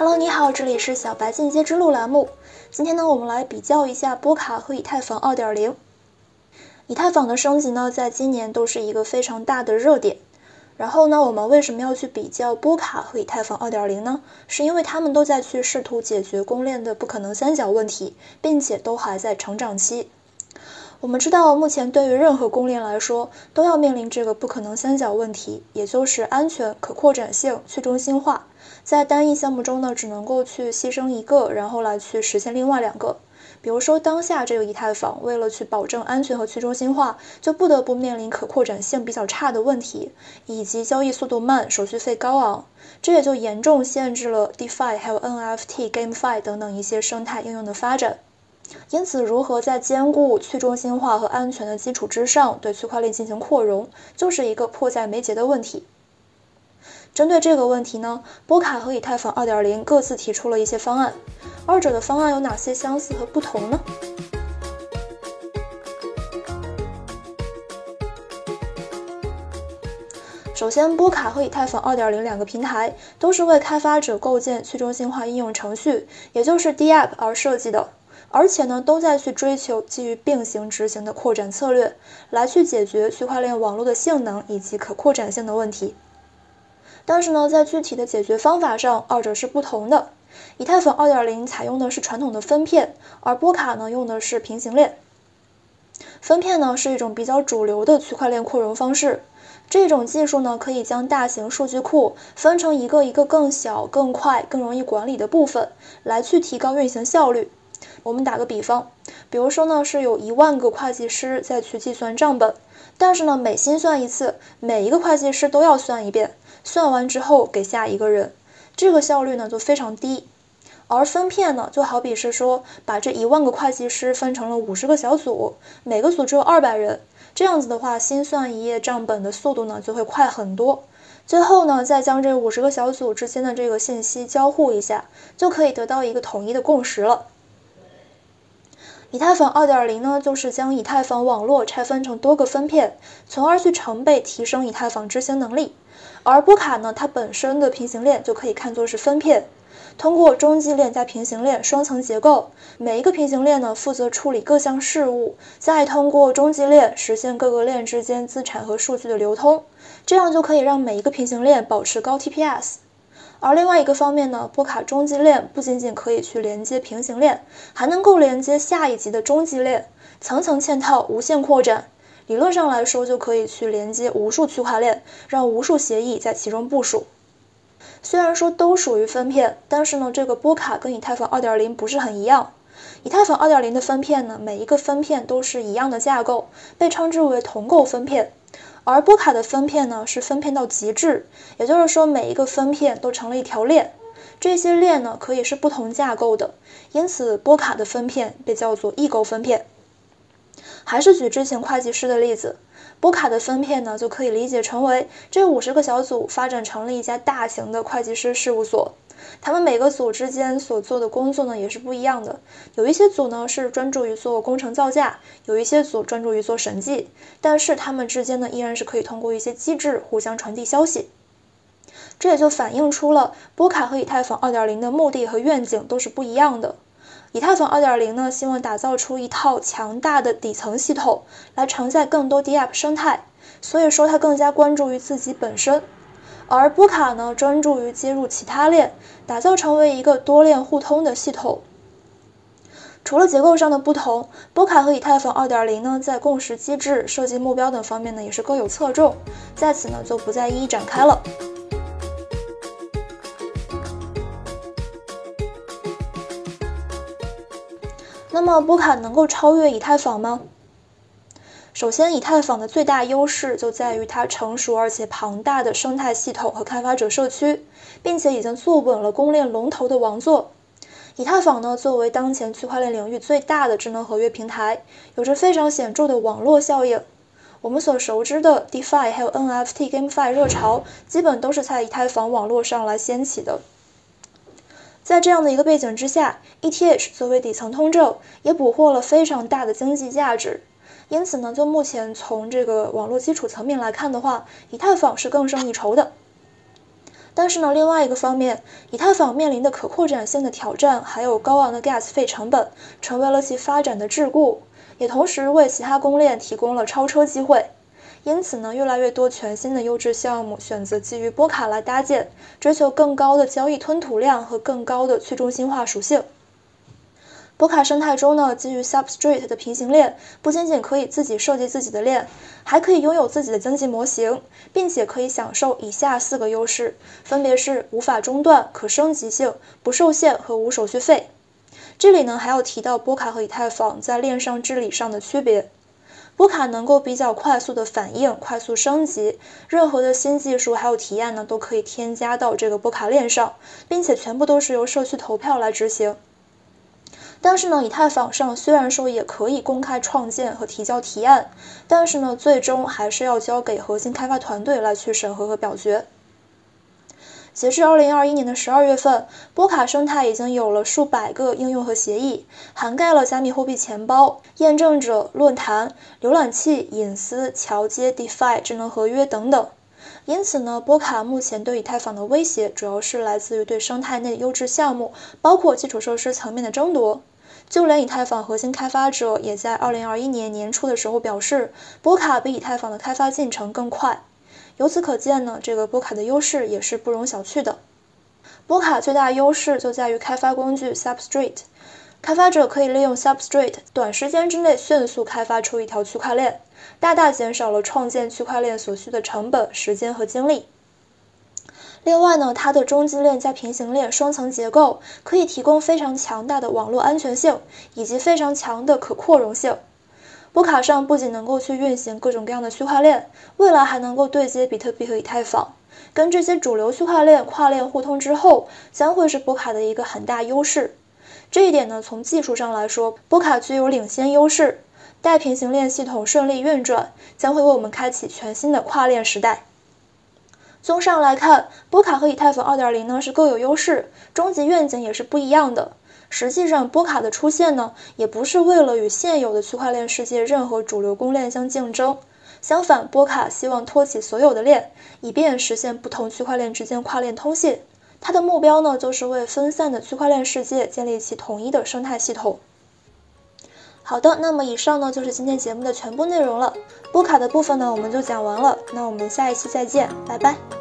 Hello，你好，这里是小白进阶之路栏目。今天呢，我们来比较一下波卡和以太坊2.0。以太坊的升级呢，在今年都是一个非常大的热点。然后呢，我们为什么要去比较波卡和以太坊2.0呢？是因为他们都在去试图解决公链的不可能三角问题，并且都还在成长期。我们知道，目前对于任何公链来说，都要面临这个不可能三角问题，也就是安全、可扩展性、去中心化。在单一项目中呢，只能够去牺牲一个，然后来去实现另外两个。比如说，当下这个以太坊为了去保证安全和去中心化，就不得不面临可扩展性比较差的问题，以及交易速度慢、手续费高昂，这也就严重限制了 DeFi 还有 NFT、GameFi 等等一些生态应用的发展。因此，如何在兼顾去中心化和安全的基础之上，对区块链进行扩容，就是一个迫在眉睫的问题。针对这个问题呢，波卡和以太坊2.0各自提出了一些方案，二者的方案有哪些相似和不同呢？首先，波卡和以太坊2.0两个平台都是为开发者构建去中心化应用程序，也就是 DApp 而设计的，而且呢，都在去追求基于并行执行的扩展策略，来去解决区块链网络的性能以及可扩展性的问题。但是呢，在具体的解决方法上，二者是不同的。以太坊2.0采用的是传统的分片，而波卡呢用的是平行链。分片呢是一种比较主流的区块链扩容方式。这种技术呢可以将大型数据库分成一个一个更小、更快、更容易管理的部分，来去提高运行效率。我们打个比方，比如说呢是有一万个会计师在去计算账本，但是呢每新算一次，每一个会计师都要算一遍。算完之后给下一个人，这个效率呢就非常低。而分片呢，就好比是说把这一万个会计师分成了五十个小组，每个组只有二百人，这样子的话，新算一页账本的速度呢就会快很多。最后呢，再将这五十个小组之间的这个信息交互一下，就可以得到一个统一的共识了。以太坊2.0呢，就是将以太坊网络拆分成多个分片，从而去成倍提升以太坊执行能力。而波卡呢，它本身的平行链就可以看作是分片，通过中继链加平行链双层结构，每一个平行链呢负责处理各项事务，再通过中继链实现各个链之间资产和数据的流通，这样就可以让每一个平行链保持高 TPS。而另外一个方面呢，波卡中继链不仅仅可以去连接平行链，还能够连接下一级的中继链，层层嵌套，无限扩展。理论上来说，就可以去连接无数区块链，让无数协议在其中部署。虽然说都属于分片，但是呢，这个波卡跟以太坊2.0不是很一样。以太坊2.0的分片呢，每一个分片都是一样的架构，被称之为同构分片。而波卡的分片呢，是分片到极致，也就是说每一个分片都成了一条链，这些链呢可以是不同架构的，因此波卡的分片被叫做异构分片。还是举之前会计师的例子，波卡的分片呢就可以理解成为这五十个小组发展成了一家大型的会计师事务所。他们每个组之间所做的工作呢也是不一样的，有一些组呢是专注于做工程造价，有一些组专注于做审计，但是他们之间呢依然是可以通过一些机制互相传递消息。这也就反映出了波卡和以太坊2.0的目的和愿景都是不一样的。以太坊2.0呢希望打造出一套强大的底层系统来承载更多 DApp 生态，所以说它更加关注于自己本身。而波卡呢，专注于接入其他链，打造成为一个多链互通的系统。除了结构上的不同，波卡和以太坊2.0呢，在共识机制、设计目标等方面呢，也是各有侧重，在此呢就不再一一展开了。那么，波卡能够超越以太坊吗？首先，以太坊的最大优势就在于它成熟而且庞大的生态系统和开发者社区，并且已经坐稳了公链龙头的王座。以太坊呢，作为当前区块链领域最大的智能合约平台，有着非常显著的网络效应。我们所熟知的 DeFi 还有 NFT、GameFi 热潮，基本都是在以太坊网络上来掀起的。在这样的一个背景之下，ETH 作为底层通证，也捕获了非常大的经济价值。因此呢，就目前从这个网络基础层面来看的话，以太坊是更胜一筹的。但是呢，另外一个方面，以太坊面临的可扩展性的挑战，还有高昂的 gas 费成本，成为了其发展的桎梏，也同时为其他公链提供了超车机会。因此呢，越来越多全新的优质项目选择基于波卡来搭建，追求更高的交易吞吐量和更高的去中心化属性。波卡生态中呢，基于 Substrate 的平行链，不仅仅可以自己设计自己的链，还可以拥有自己的经济模型，并且可以享受以下四个优势，分别是无法中断、可升级性、不受限和无手续费。这里呢，还要提到波卡和以太坊在链上治理上的区别。波卡能够比较快速的反应、快速升级，任何的新技术还有提案呢，都可以添加到这个波卡链上，并且全部都是由社区投票来执行。但是呢，以太坊上虽然说也可以公开创建和提交提案，但是呢，最终还是要交给核心开发团队来去审核和表决。截至二零二一年的十二月份，波卡生态已经有了数百个应用和协议，涵盖了加密货币钱包、验证者、论坛、浏览器、隐私、桥接、DeFi、智能合约等等。因此呢，波卡目前对以太坊的威胁主要是来自于对生态内优质项目，包括基础设施层面的争夺。就连以太坊核心开发者也在二零二一年年初的时候表示，波卡比以太坊的开发进程更快。由此可见呢，这个波卡的优势也是不容小觑的。波卡最大优势就在于开发工具 Substrate，开发者可以利用 Substrate 短时间之内迅速开发出一条区块链，大大减少了创建区块链所需的成本、时间和精力。另外呢，它的中继链加平行链双层结构可以提供非常强大的网络安全性，以及非常强的可扩容性。波卡上不仅能够去运行各种各样的区块链，未来还能够对接比特币和以太坊，跟这些主流区块链跨链互通之后，将会是波卡的一个很大优势。这一点呢，从技术上来说，波卡具有领先优势。带平行链系统顺利运转，将会为我们开启全新的跨链时代。综上来看，波卡和以太坊2.0呢是各有优势，终极愿景也是不一样的。实际上，波卡的出现呢，也不是为了与现有的区块链世界任何主流公链相竞争。相反，波卡希望托起所有的链，以便实现不同区块链之间跨链通信。它的目标呢，就是为分散的区块链世界建立起统一的生态系统。好的，那么以上呢就是今天节目的全部内容了。波卡的部分呢，我们就讲完了。那我们下一期再见，拜拜。